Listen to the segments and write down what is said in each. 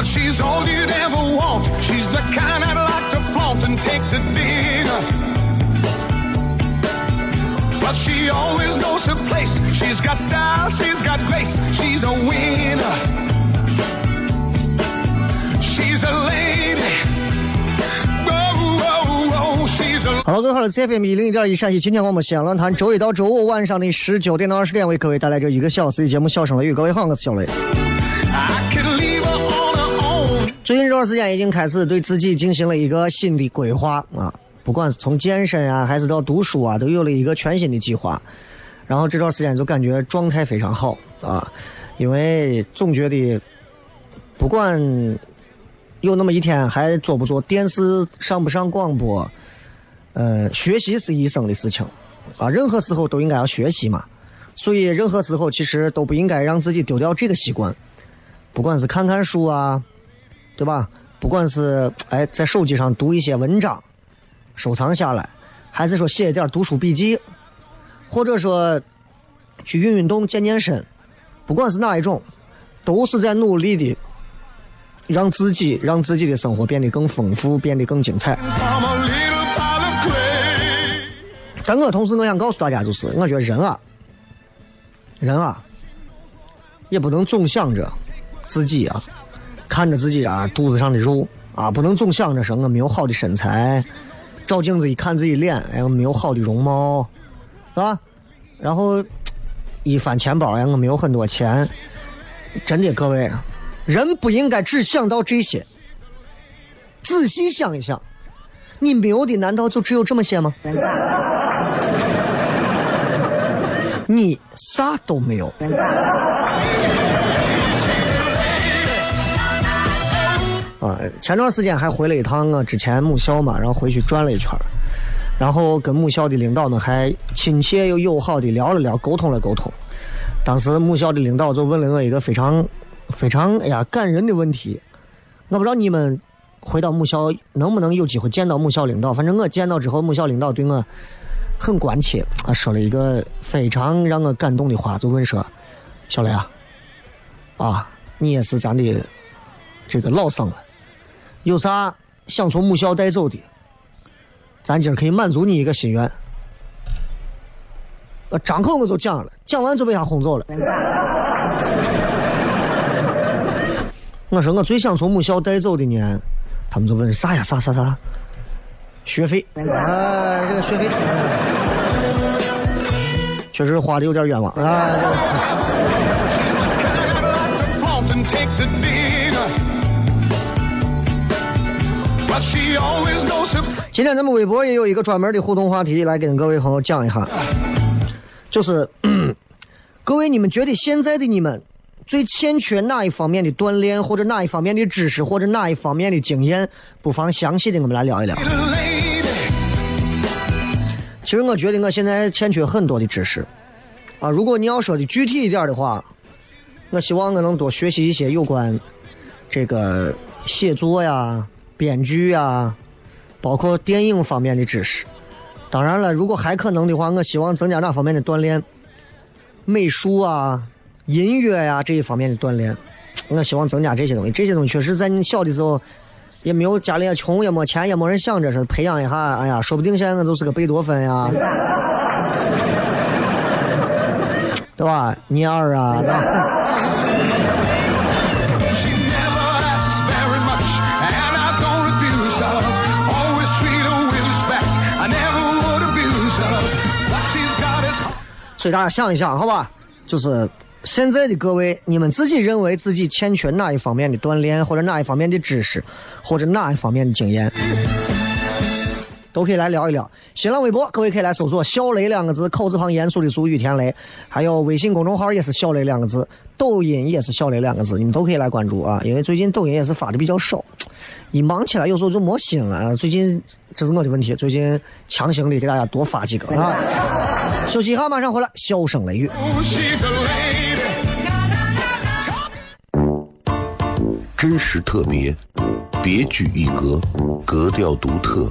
Well, she's all you'd ever want. She's the kind I'd like to flaunt and take to dinner. But she always knows her place. She's got style, she's got grace. She's a winner. She's a lady. Whoa, whoa, whoa. She's a 好了，各位好，这 FM 一零一点一陕西青年广播西安论坛，周一到周五晚上的十九点到二十点，为各位带来这一个小时的节目《笑声雷雨》。各位好，我是小雷。最近这段时间已经开始对自己进行了一个新的规划啊，不管是从健身啊，还是到读书啊，都有了一个全新的计划。然后这段时间就感觉状态非常好啊，因为总觉得不管有那么一天还做不做电视，上不上广播，呃，学习是一生的事情啊，任何时候都应该要学习嘛。所以任何时候其实都不应该让自己丢掉这个习惯，不管是看看书啊，对吧？不管是哎在手机上读一些文章，收藏下来，还是说写一点读书笔记，或者说去运运动、健健身，不管是哪一种，都是在努力的让自己让自己的生活变得更丰富，变得更精彩。但我同时我想告诉大家，就是我觉得人啊，人啊，也不能总想着自己啊，看着自己啊肚子上的肉啊，不能总想着说我没有好的身材，照镜子一看自己脸，哎，我没有好的容貌，是吧？然后一翻钱包，哎，我没有很多钱。真的，各位，人不应该只想到这些，仔细想一想，你没有的难道就只有这么些吗？你啥都没有。前段时间还回了一趟我之前母校嘛，然后回去转了一圈然后跟母校的领导们还亲切又友好的聊了聊，沟通了沟通。当时母校的领导就问了我一个非常非常哎呀感人的问题，我不知道你们回到母校能不能有机会见到母校领导，反正我见到之后，母校领导对我很关切啊，说了一个非常让我感动的话，就问说：“小雷啊，啊，你也是咱的这个老生了，有啥想从母校带走的，咱今儿可以满足你一个心愿。”呃，张口我就讲了，讲完就被他轰走了。我说我最想从母校带走的呢，他们就问啥呀？啥啥啥？学费，哎，这个学费，哎确实花的有点冤枉啊。这个今天咱们微博也有一个专门的互动话题，来跟各位朋友讲一下，就是 各位你们觉得现在的你们最欠缺哪一方面的锻炼，或者哪一方面的知识，或者哪一方面的经验，不妨详细的我们来聊一聊。其实我觉得我现在欠缺很多的知识，啊，如果你要说的具体一点的话，我希望我能多学习一些有关这个写作呀、编剧呀，包括电影方面的知识。当然了，如果还可能的话，我希望增加哪方面的锻炼？美术啊、音乐呀、这一方面的锻炼，我希望增加这些东西。这些东西确实在你小的时候也没有家里也穷，也没钱，也没人想着说培养一下。哎呀，说不定现在我就是个贝多芬呀，对吧？尼尔啊，所以大家想一想，好吧？就是现在的各位，你们自己认为自己欠缺哪一方面的锻炼，或者哪一方面的知识，或者哪一方面的经验，都可以来聊一聊。新浪微博，各位可以来搜索“小雷”两个字，口字旁严肃的肃，雨田雷。还有微信公众号也是“小雷”两个字，抖音也是“小雷”两个字，你们都可以来关注啊。因为最近抖音也是发的比较少，一忙起来有时候就没心了。啊最近这是我的问题，最近强行的给大家多发几个啊。休息一下，马上回来，笑声雷雨。真实特别，别具一格，格调独特，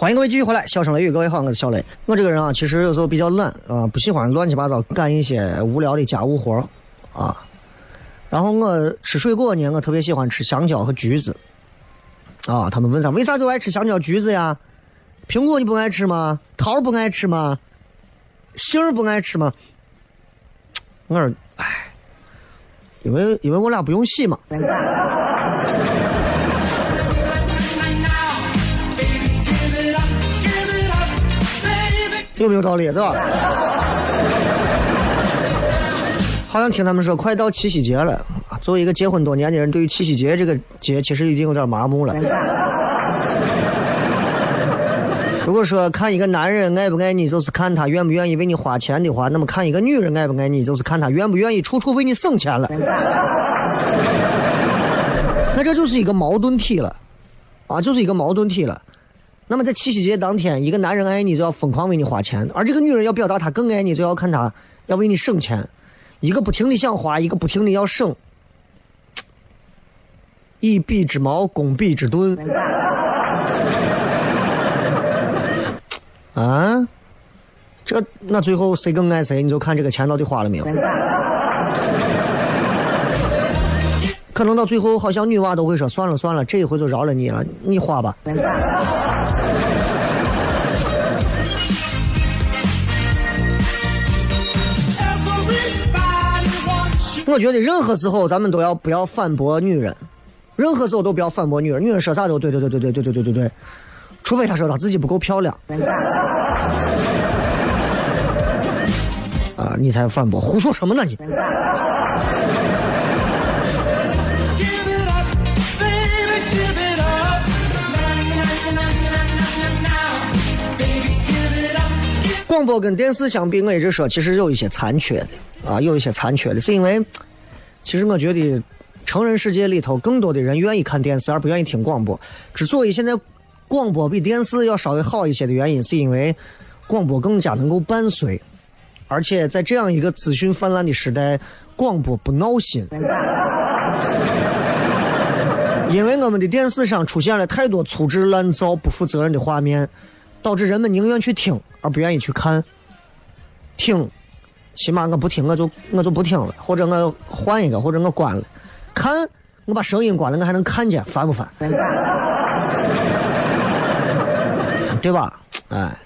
欢迎各位继续回来，笑声雷雨，各位好，我是小雷。我这个人啊，其实有时候比较懒啊，不喜欢乱七八糟干一些无聊的家务活啊。然后我吃水果呢，我特别喜欢吃香蕉和橘子啊。他们问啥？为啥就爱吃香蕉、橘子呀？苹果你不爱吃吗？桃不爱吃吗？杏不爱吃吗？我说，哎，因为因为我俩不用洗嘛。有没有道理，对吧？好像听他们说快到七夕节了，啊作为一个结婚多年的人，对于七夕节这个节其实已经有点麻木了。如果说看一个男人爱不爱你，就是看他愿不愿意为你花钱的话，那么看一个女人爱不爱你，就是看他愿不愿意处处为你省钱了。那这就是一个矛盾体了，啊，就是一个矛盾体了。那么在七夕节当天，一个男人爱你就要疯狂为你花钱，而这个女人要表达她更爱你，就要看她要为你省钱。一个不停的想花，一个不停的要省，以彼之矛攻彼之盾。啊，这那最后谁更爱谁，你就看这个钱到底花了没有。可能到最后，好像女娃都会说：“算了算了，这一回就饶了你了，你花吧。” 我觉得任何时候咱们都要不要反驳女人，任何时候都不要反驳女人。女人说啥都对对对对对对对对对对，除非她说她自己不够漂亮。啊，你才反驳，胡说什么呢你？广播跟电视相比，我一直说其实有一些残缺的啊，有一些残缺的，是因为其实我觉得成人世界里头更多的人愿意看电视而不愿意听广播。之所以现在广播比电视要稍微好一些的原因，是因为广播更加能够伴随，而且在这样一个资讯泛滥的时代，广播不闹心。因为我们的电视上出现了太多粗制滥造、不负责任的画面，导致人们宁愿去听而不愿意去看。听，起码我不听，我就我就不听了，或者我换一个，或者我关了。看，我把声音关了，我还能看见，烦不烦？对吧？哎，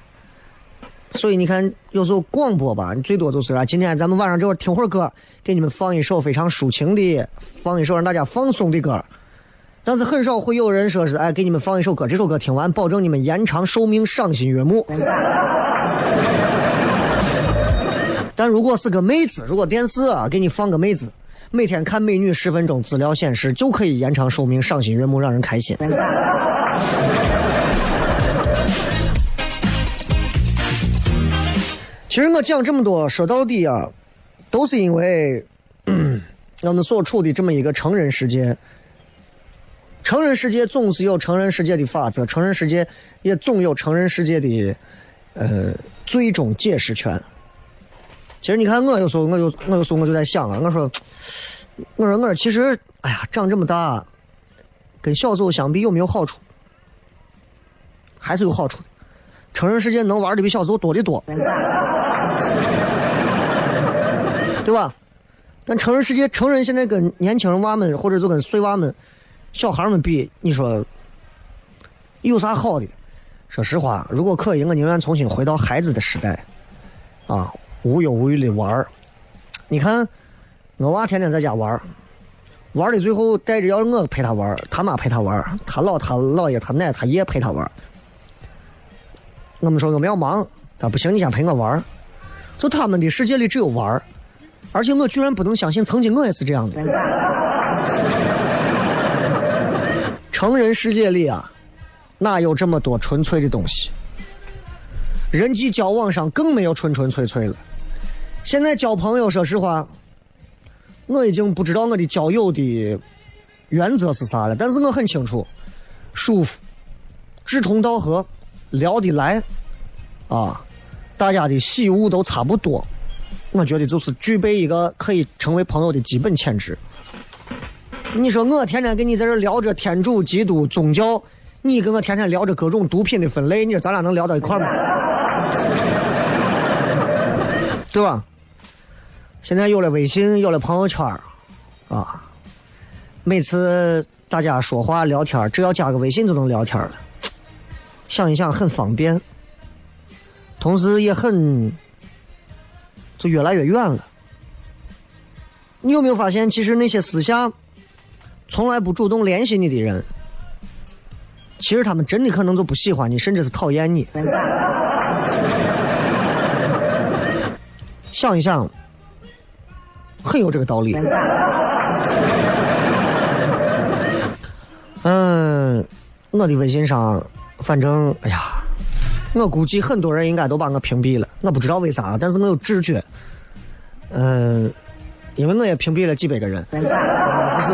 所以你看，有时候广播吧，你最多就是啊，今天咱们晚上这会儿听会儿歌，给你们放一首非常抒情的，放一首让大家放松的歌。但是很少会有人说是哎，给你们放一首歌，这首歌听完保证你们延长寿命，赏心悦目。但如果是个妹子，如果电视啊给你放个妹子，每天看美女十分钟，资料显示就可以延长寿命，赏心悦目，让人开心。其实我讲这么多，说到底啊，都是因为嗯 我们所处的这么一个成人世界。成人世界总是有成人世界的法则，成人世界也总有成人世界的呃最终解释权。其实你看，我有时候我就我有时候我就在想啊，我说我说我其实哎呀，长这么大，跟小时候相比有没有好处？还是有好处的。成人世界能玩的比小时候多得多，对吧？但成人世界，成人现在跟年轻人娃们或者就跟碎娃们、小孩们比，你说有啥好的？说实话，如果可以，我宁愿重新回到孩子的时代，啊，无忧无虑的玩儿。你看，我娃天天在家玩儿，玩的最后带着要我陪他玩儿，他妈陪他玩儿，他姥、他姥爷、他奶、他爷陪他玩儿。我们说我们要忙，他不行，你先陪我玩儿。就他们的世界里只有玩儿，而且我居然不能相信，曾经我也是这样的。成人世界里啊，哪有这么多纯粹的东西？人际交往上更没有纯纯粹粹了。现在交朋友，说实话，我已经不知道我的交友的原则是啥了，但是我很清楚，舒服、志同道合、聊得来，啊，大家的喜恶都差不多，我觉得就是具备一个可以成为朋友的基本潜质。你说我天天跟你在这聊着天主、基督、宗教，你跟我天天聊着各种毒品的分类，你说咱俩能聊到一块吗？对吧？现在有了微信，有了朋友圈啊，每次大家说话聊天，只要加个微信就能聊天了。想一想，很方便，同时也很就越来越远了。你有没有发现，其实那些思想从来不主动联系你的人，其实他们真的可能就不喜欢你，甚至是讨厌你。想一想，很有这个道理。嗯，我的微信上，反正哎呀，我估计很多人应该都把我屏蔽了，我不知道为啥，但是我有直觉。嗯，因为我也屏蔽了几百个人，啊就是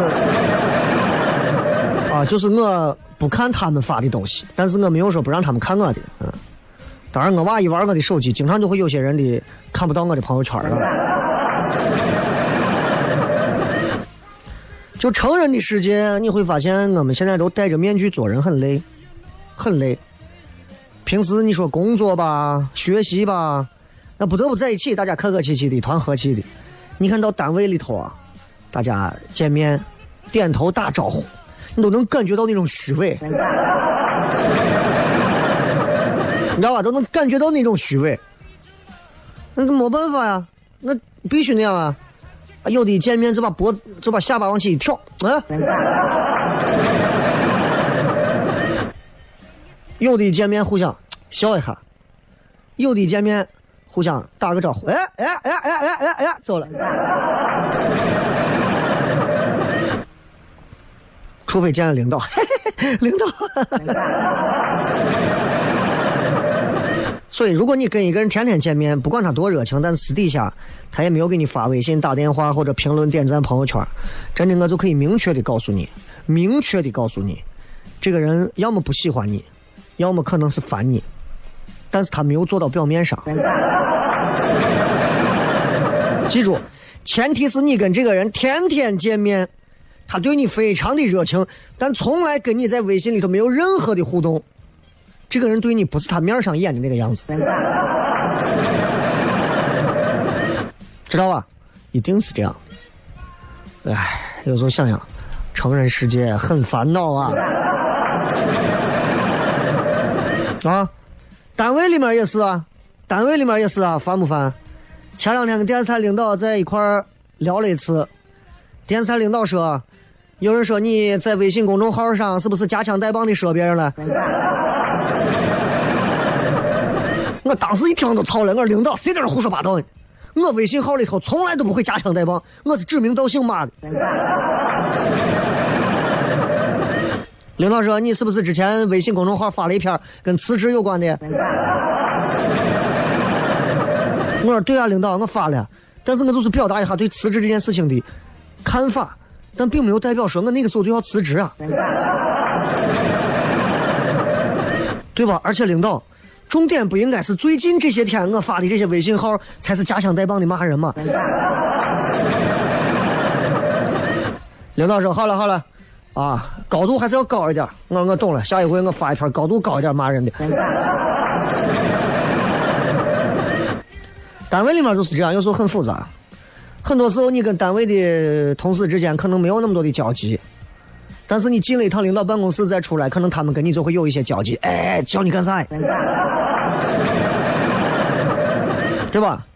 就是我不看他们发的东西，但是我没有说不让他们看我的，嗯。当然，我娃一玩我的手机，经常就会有些人的看不到我的朋友圈了。就成人的世界，你会发现我们现在都戴着面具做人，很累，很累。平时你说工作吧、学习吧，那不得不在一起，大家客客气气的，一团和气的。你看到单位里头啊，大家见面点头打招呼，你都能感觉到那种虚伪。你知道吧？都能感觉到那种虚伪，那没办法呀，那必须那样啊！有的见面就把脖子就把下巴往起一跳，啊！有的见面互相笑一下，有的见面互相打个招呼，哎哎哎哎哎哎哎，走了。除非见了领导，领导。所以，如果你跟一个人天天见面，不管他多热情，但私底下他也没有给你发微信、打电话或者评论、点赞朋友圈，真的我就可以明确的告诉你，明确的告诉你，这个人要么不喜欢你，要么可能是烦你，但是他没有做到表面上。记住，前提是你跟这个人天天见面，他对你非常的热情，但从来跟你在微信里头没有任何的互动。这个人对你不是他面上演的那个样子，知道吧？一定是这样。唉，有时候想想，成人世界很烦恼啊。啊，单位里面也是啊，单位里面也是啊，烦不烦？前两天跟电视台领导在一块聊了一次，电视台领导说，有人说你在微信公众号上是不是夹枪带棒的说别人了？我当时一听都操了，我说领导谁在这胡说八道呢？我微信号里头从来都不会夹枪带棒，我是指名道姓骂的。领导说你是不是之前微信公众号发了一篇跟辞职有关的？我说对啊，领导我发了，但是我就是表达一下对辞职这件事情的看法，但并没有代表说我那个时候就要辞职啊。对吧？而且领导，重点不应该是最近这些天我发的这些微信号才是夹枪带棒的骂人吗？领导说好了好了，啊，高度还是要高一点。我我懂了，下一回我发一篇高度高一点骂人的。单位里面就是这样，有时候很复杂，很多时候你跟单位的同事之间可能没有那么多的交集。但是你进了一趟领导办公室再出来，可能他们跟你就会有一些交集。哎，叫你干啥？对吧？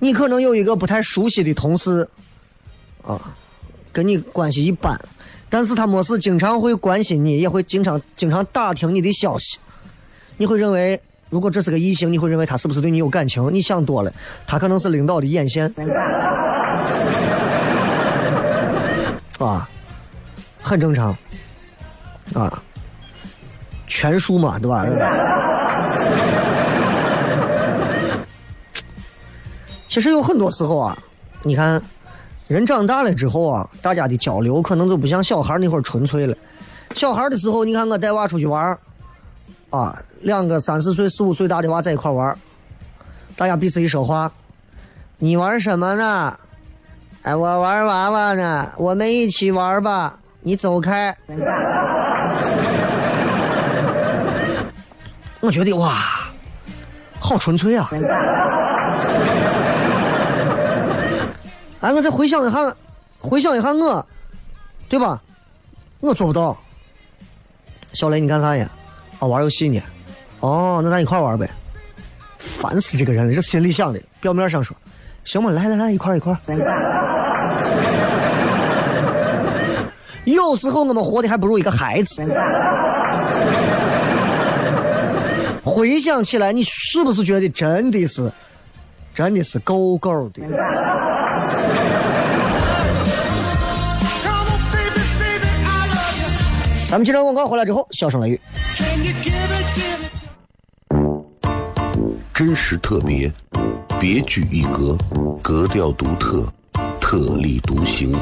你可能有一个不太熟悉的同事，啊，跟你关系一般，但是他没事经常会关心你，也会经常经常打听你的消息。你会认为，如果这是个异性，你会认为他是不是对你有感情？你想多了，他可能是领导的眼线。啊。很正常，啊，权术嘛，对吧？其实有很多时候啊，你看，人长大了之后啊，大家的交流可能就不像小孩那会儿纯粹了。小孩的时候，你看我带娃出去玩啊，两个三四岁、四五岁大的娃在一块玩大家彼此一说话，你玩什么呢？哎，我玩娃娃呢，我们一起玩吧。你走开！我觉得哇，好纯粹啊！哎，我再回想一下，回想一下我，对吧？我做不到。小雷，你干啥呀？啊，玩游戏呢。哦，那咱一块玩呗。烦死这个人了，这心里想的，表面上说行吧，来来来，一块一块。有时候我们活的还不如一个孩子。回想起来，你是不是觉得真的是，真的是够够的？咱们接着广告回来之后，笑声雷雨，真实特别，别具一格，格调独特，特立独行。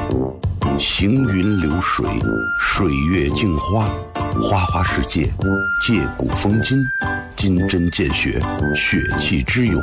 行云流水，水月镜花，花花世界，借古风今，金针见血，血气之勇，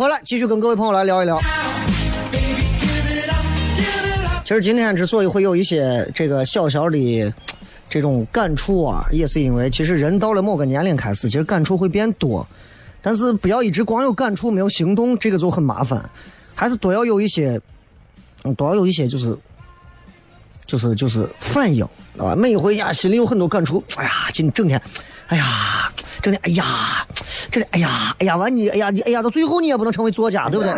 回来，继续跟各位朋友来聊一聊。其实今天之所以会有一些这个小小的这种感触啊，也是因为其实人到了某个年龄开始，其实感触会变多。但是不要一直光有感触没有行动，这个就很麻烦。还是多要有一些，嗯，多要有一些就是就是就是反应啊。每一回呀，心里有很多感触。哎呀，今整天，哎呀，整天，哎呀，这里，哎呀，哎呀，完你，哎呀，你，哎呀，到最后你也不能成为作家，对不对？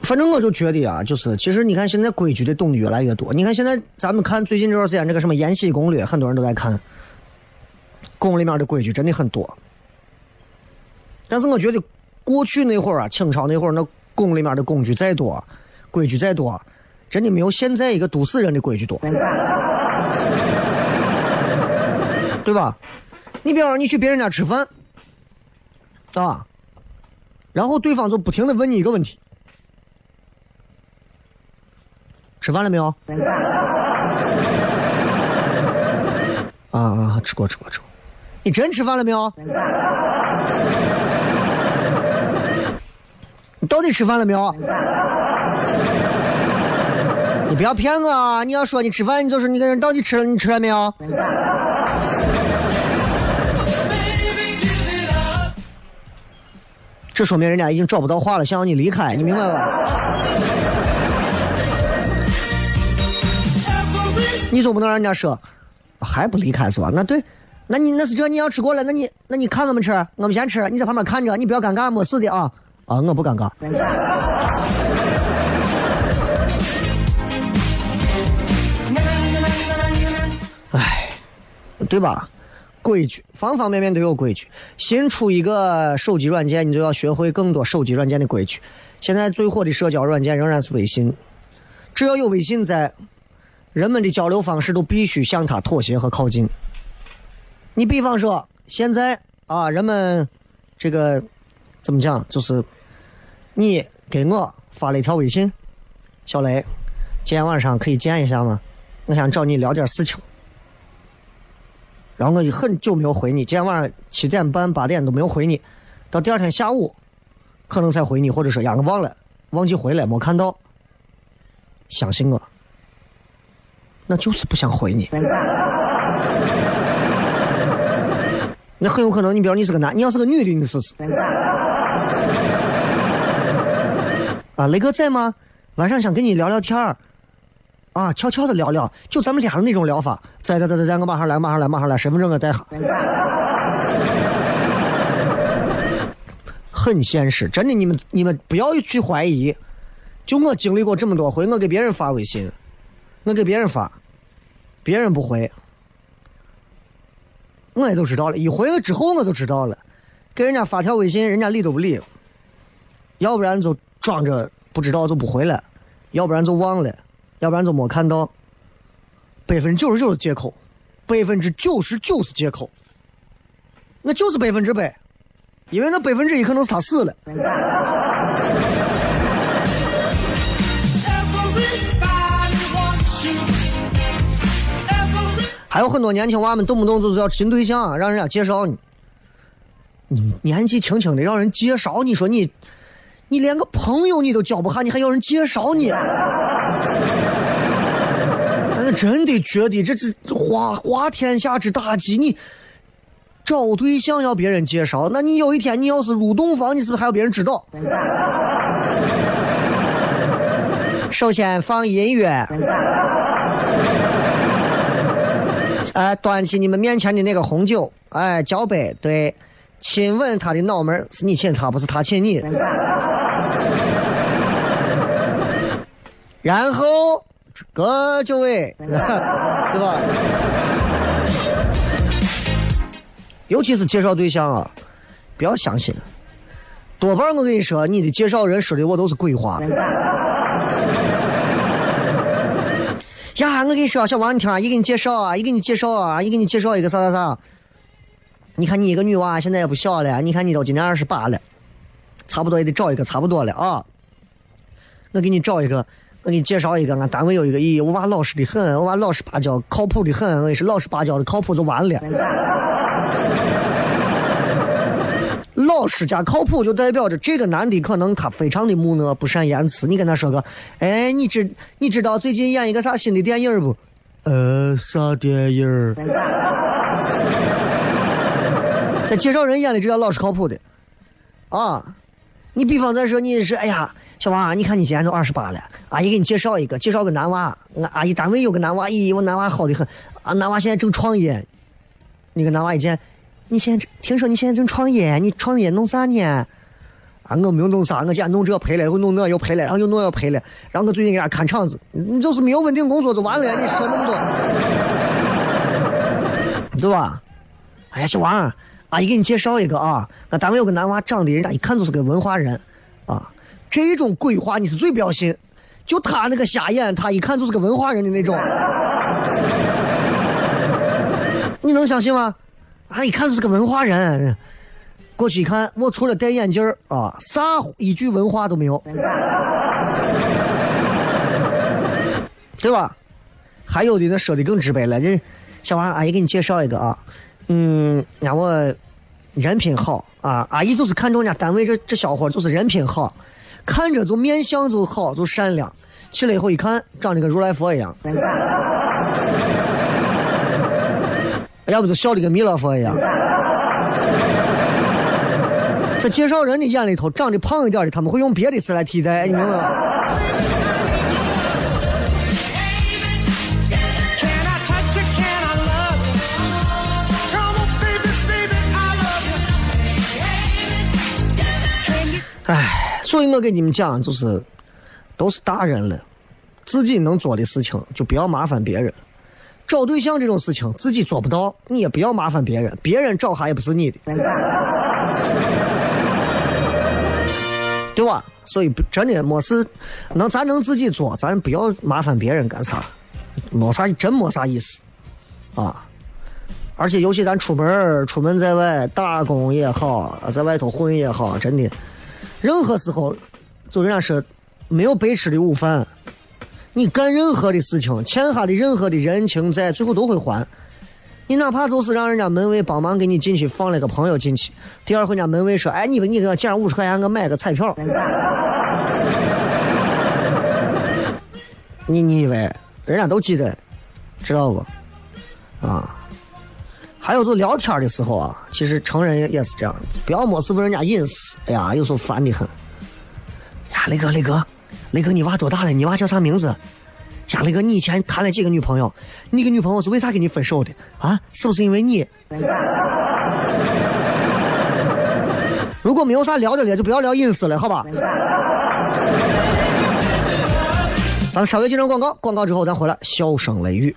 反正我就觉得啊，就是其实你看现在规矩的懂得越来越多。你看现在咱们看最近这段时间这个什么《延禧攻略》，很多人都在看，宫里面的规矩真的很多。但是我觉得过去那会儿啊，清朝那会儿那宫里面的工具再多，规矩再多，真的没有现在一个都市人的规矩多，对吧？你比方说你去别人家吃饭，啊，然后对方就不停的问你一个问题。吃饭了没有？啊啊，吃过吃过吃过。你真吃饭了没有？你到底吃饭了没有？你不要骗我啊！你要说你吃饭，你就是你个人到底吃了，你吃了没有？这说明人家已经找不到话了，想让你离开，你明白吧？你总不能让人家说还不离开是吧？那对，那你那是这你要吃过了，那你那你看我们吃，我们先吃，你在旁边看着，你不要尴尬，没事的啊啊，我不尴尬。哎，对吧？规矩，方方面面都有规矩。新出一个手机软件，你就要学会更多手机软件的规矩。现在最火的社交软件仍然是微信，只要有微信在。人们的交流方式都必须向他妥协和靠近。你比方说，现在啊，人们这个怎么讲？就是你给我发了一条微信，小雷，今天晚上可以见一下吗？我想找你聊点事情。然后我就很久没有回你，今天晚上七点半八点都没有回你，到第二天下午可能才回你，或者说呀我忘了，忘记回了，没看到。相信我。那就是不想回你，那很有可能，你比如你是个男，你要是个女的，你试试。啊，雷哥在吗？晚上想跟你聊聊天儿，啊，悄悄的聊聊，就咱们俩的那种聊法。在在在在在，我马上来，马上来，马上来，身份证我带下。很现实，真的，你们你们不要去怀疑。就我经历过这么多回，我给别人发微信，我给别人发。别人不回，我也就知道了。一回了之后，我就知道了。给人家发条微信，人家理都不理，要不然就装着不知道就不回了，要不然就忘了，要不然就没看到。百分之九十九是借口，百分之九十九是借口，那就是百分之百，因为那百分之一可能是他死了。还有很多年轻娃们动不动就是要寻对象，啊让人家介绍你。你年纪轻轻的让人介绍，你说你，你连个朋友你都交不下，你还要人介绍你？我，真的觉得这是花花天下之大稽。你找对象要别人介绍，那你有一天你要是入洞房，你是不是还要别人知道？首先放音乐，哎，端起你们面前的那个红酒，哎，交杯，对，亲吻他的脑门，是你亲他，不是他亲你。然后，各就位，对吧？尤其是介绍对象啊，不要相信，多半我跟你说，你的介绍人说的我都是鬼话。呀，我跟你说，小王，你听啊，一给你介绍啊，一给你介绍啊，一给你介绍一个啥啥啥。你看你一个女娃现在也不小了，你看你都今年二十八了，差不多也得找一个差不多了啊。我给你找一个，我给你介绍一个，俺单位有一个，咦，我娃老实的很，我娃老实巴交，靠谱的很，我也是老实巴交的，靠谱就完了。老实加靠谱，就代表着这个男的可能他非常的木讷，不善言辞。你跟他说个，哎，你知你知道最近演一个啥新的电影不？呃，啥电影？在介绍人眼里，这叫老实靠谱的啊。你比方再说，你是哎呀，小王，你看你今年都二十八了，阿姨给你介绍一个，介绍个男娃。俺阿姨单位有个男娃，咦，我男娃好的很，啊，男娃现在正创业。你跟男娃一见。你现在听说你现在正创业，你创业弄啥呢？啊，我没有弄啥，我今天弄这赔了，又弄那又赔了，然后又弄又赔了，然后我最近给人家看场子，你就是没有稳定工作就完了，你说那么多，对吧？哎呀，小王，阿姨给你介绍一个啊，俺单位有个男娃，长得人家一看就是个文化人，啊，这种鬼话你是最不要信，就他那个瞎眼，他一看就是个文化人的那种，你能相信吗？啊！一看就是个文化人，过去一看，我除了戴眼镜啊，啥一句文化都没有，对吧？还有的那说的更直白了，这小王阿姨给你介绍一个啊，嗯，让我人品好啊，阿姨就是看中人家单位这这小伙就是人品好，看着就面相就好，就善良，去了以后一看，长得跟如来佛一样。要不就笑的跟弥勒佛一样，在介绍人的眼里头，长得胖一点的，他们会用别的词来替代，你明白吗？哎，所以我跟你们讲，就是都是大人了，自己能做的事情就不要麻烦别人。找对象这种事情自己做不到，你也不要麻烦别人，别人找哈也不是你的，对吧？所以真的没事，能咱能自己做，咱不要麻烦别人干啥，没啥真没啥意思啊！而且尤其咱出门出门在外打工也好，在外头混也好，真的，任何时候，就人家说，没有白吃的午饭。你干任何的事情，欠下的任何的人情债，最后都会还。你哪怕就是让人家门卫帮忙给你进去放了个朋友进去，第二回人家门卫说：“哎，你你给我借五十块钱，我买个彩票。” 你你以为人家都记得，知道不？啊，还有就聊天的时候啊，其实成人也是这样，不要没事问人家隐私。哎呀，有时候烦的很。呀，雷哥，雷哥。雷哥，你娃多大了？你娃叫啥名字？呀，雷哥，你以前谈了几个女朋友？你个女朋友是为啥跟你分手的？啊，是不是因为你？如果没有啥聊的了，就不要聊隐私了，好吧？咱们稍微进场广告，广告之后咱回来，笑声雷雨，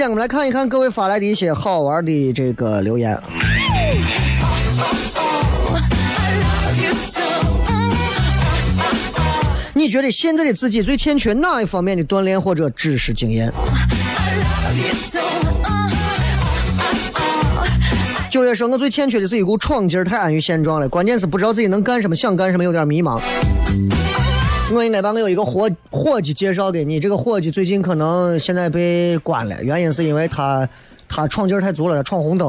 间我们来看一看各位发来的一些好玩的这个留言。你觉得现在的自己最欠缺哪一方面的锻炼或者知识经验？I love you so. Uh, 九月说，我最欠缺的是一股闯劲儿，太安于现状了。关键是不知道自己能干什么，想干什么，有点迷茫。我应该把我有一个伙伙计介绍给你，这个伙计最近可能现在被关了，原因是因为他他闯劲儿太足了，他闯红灯。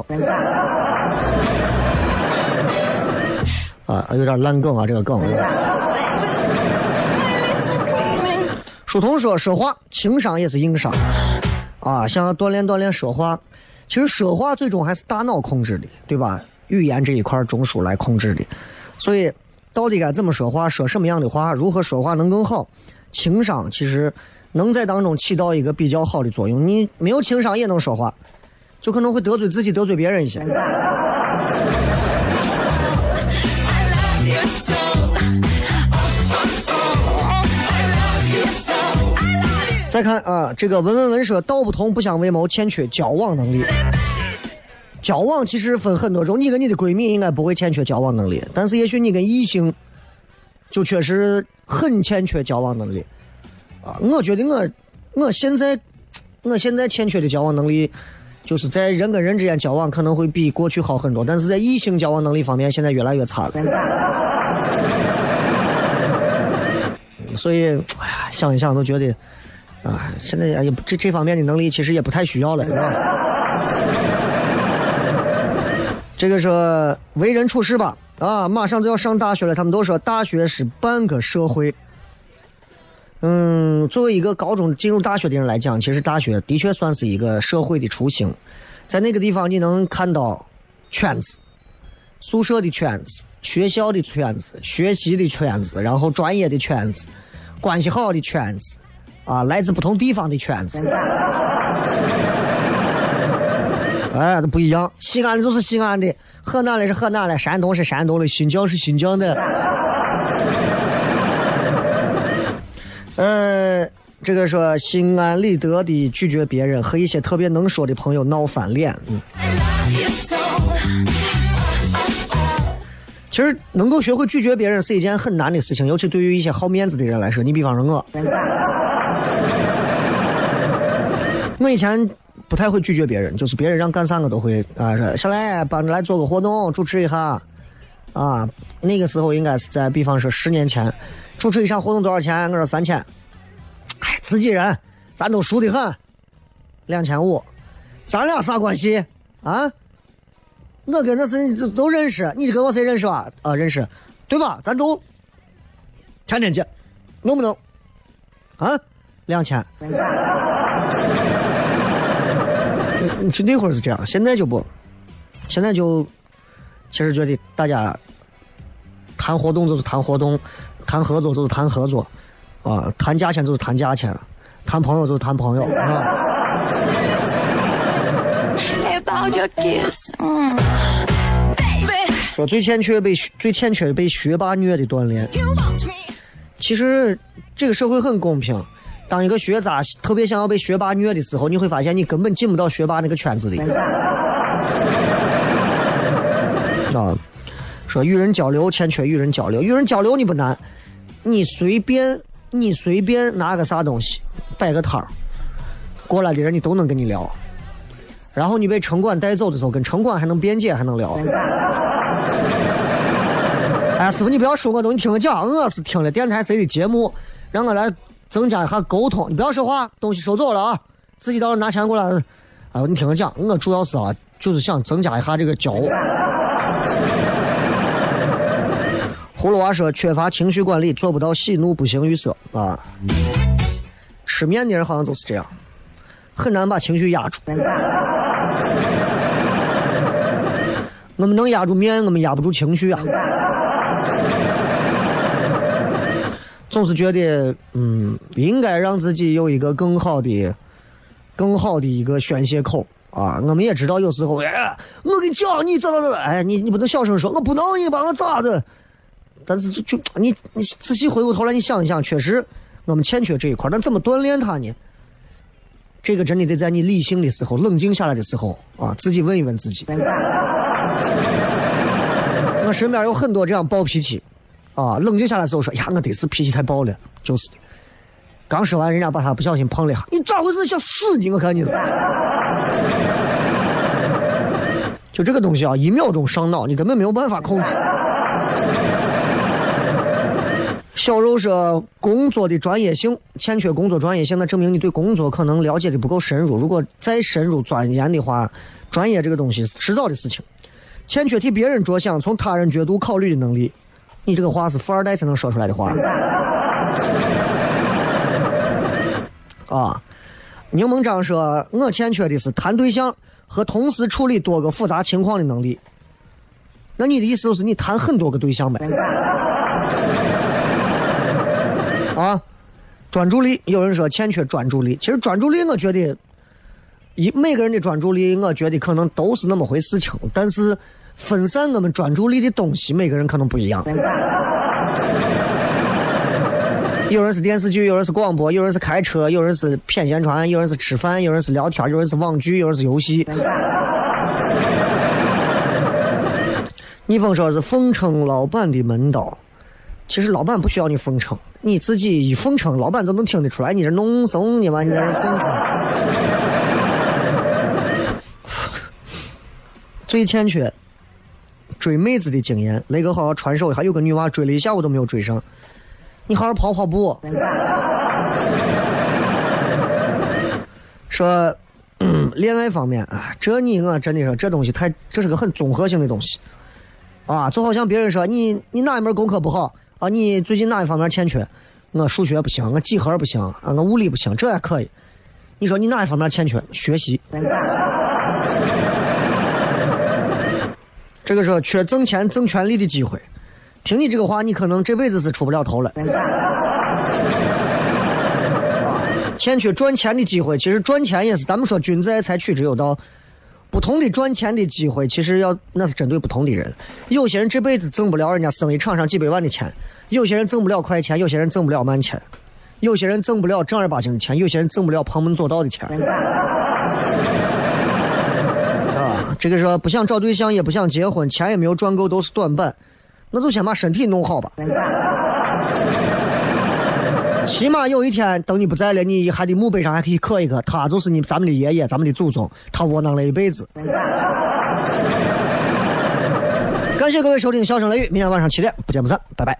啊，有点烂梗啊，这个梗。书童说，说话情商也是硬伤啊，想要锻炼锻炼说话。其实说话最终还是大脑控制的，对吧？语言这一块中枢来控制的，所以到底该怎么说话，说什么样的话，如何说话能更好？情商其实能在当中起到一个比较好的作用。你没有情商也能说话，就可能会得罪自己，得罪别人一些。再看啊，这个文文文说，道不同不相为谋，欠缺交往能力。交往其实分很多种，你跟你的闺蜜应该不会欠缺交往能力，但是也许你跟异性就确实很欠缺交往能力啊。我觉得我我现在我现在欠缺的交往能力，就是在人跟人之间交往可能会比过去好很多，但是在异性交往能力方面现在越来越差了。所以，哎呀，想一想都觉得。啊，现在也这这方面的能力其实也不太需要了，是吧？这个说为人处事吧，啊，马上就要上大学了，他们都说大学是半个社会。嗯，作为一个高中进入大学的人来讲，其实大学的确算是一个社会的雏形，在那个地方你能看到圈子，宿舍的圈子、学校的圈子、学习的圈子，然后专业的圈子、关系好的圈子。啊，来自不同地方的圈子，哎，都不一样。西安的就是西安的，河南的是河南的，山东是山东的，新疆是新疆的。呃，这个说心安理得的拒绝别人，和一些特别能说的朋友闹翻脸。嗯，其实能够学会拒绝别人是一件很难的事情，尤其对于一些好面子的人来说。你比方说我，我以前不太会拒绝别人，就是别人让干啥我都会啊，说下来帮着来做个活动，主持一下。啊，那个时候应该是在比方说十年前，主持一场活动多少钱？我说三千。哎，自己人，咱都熟得很，两千五。咱俩啥关系啊？我跟那是都认识，你跟我谁认识吧？啊，认识，对吧？咱都天天见，能不能？啊，两千。你去那会儿是这样，现在就不，现在就其实觉得大家谈活动就是谈活动，谈合作就是谈合作，啊，谈价钱就是谈价钱，谈朋友就是谈朋友啊。Mm. 说最欠缺被最欠缺被学霸虐的锻炼。其实这个社会很公平，当一个学渣特别想要被学霸虐的时候，你会发现你根本进不到学霸那个圈子里。啊，说与人交流欠缺与人交流，与人交流你不难，你随便你随便拿个啥东西，摆个摊儿，过来的人你都能跟你聊。然后你被城管带走的时候，跟城管还能辩解，还能聊。哎，师傅，你不要说我东，你听我讲，我是听了电台谁的节目，让我来增加一下沟通。你不要说话，东西收走了啊，自己到时候拿钱过来。哎，你听我讲，我主要是啊，就是想增加一下这个交。葫芦娃说缺乏情绪管理，做不到喜怒不形于色啊。吃面的人好像就是这样，很难把情绪压住。我们能压住面，我们压不住情绪啊。总是觉得，嗯，应该让自己有一个更好的、更好的一个宣泄口啊。我们也知道，有时候，哎，我跟你讲，你咋咋咋，哎，你你不能小声说，我不能，你把我咋子？但是就就你你仔细回过头来，你想一想，确实我们欠缺这一块，但怎么锻炼它呢？这个真的得在你理性的时候、冷静下来的时候啊，自己问一问自己。我身边有很多这样暴脾气，啊，冷静下来的时候说：“呀，我得是脾气太暴了，就是的。”刚说完，人家把他不小心碰了一下，你咋回事？想死你！我看你是。就这个东西啊，一秒钟上脑，你根本没有办法控制。小肉说，工作的专业性欠缺工作专业性，那证明你对工作可能了解的不够深入。如果再深入钻研的话，专业这个东西是迟早的事情。欠缺替别人着想、从他人角度考虑的能力，你这个话是富二代才能说出来的话。啊，柠檬章说，我欠缺的是谈对象和同时处理多个复杂情况的能力。那你的意思就是你谈很多个对象呗？啊，专注力，有人说欠缺专注力。其实专注力，我觉得一每个人的专注力，我觉得可能都是那么回事情，但是分散我们专注力的东西，每个人可能不一样。有人是电视剧，有人是广播，有人是开车，有人是谝闲传，有人是吃饭，有人是聊天，有人是网剧，有人是游戏。逆风说是奉承老板的门道，其实老板不需要你奉承，你自己一奉承，老板都能听得出来你这弄怂，你妈你在这奉承。最欠缺追妹子的经验，雷哥好好传授一下。有个女娃追了一下午都没有追上，你好好跑跑步。说，恋爱方面啊，这你我真的说这东西太，这是个很综合性的东西。啊，就好像别人说你你哪一门功课不好啊？你最近哪一方面欠缺？我数学不行，我几何不行啊，我物理不行，这还可以。你说你哪一方面欠缺？学习。这个时候缺挣钱、挣权利的机会。听你这个话，你可能这辈子是出不了头了。欠缺赚钱的机会，其实赚钱也是咱们说君子爱财，取之有道。不同的赚钱的机会，其实要那是针对不同的人。有些人这辈子挣不了人家生意场上几百万的钱，有些人挣不了快钱，有些人挣不了慢钱，有些人挣不了正儿八经的钱，有些人挣不了旁门左道的钱。这个说不想找对象，也不想结婚，钱也没有赚够，都是短板，那就先把身体弄好吧。起码有一天，等你不在了，你还得墓碑上还可以刻一个，他就是你咱们的爷爷，咱们的祖宗，他窝囊了一辈子。感谢各位收听《笑声雷雨》，明天晚上七点不见不散，拜拜。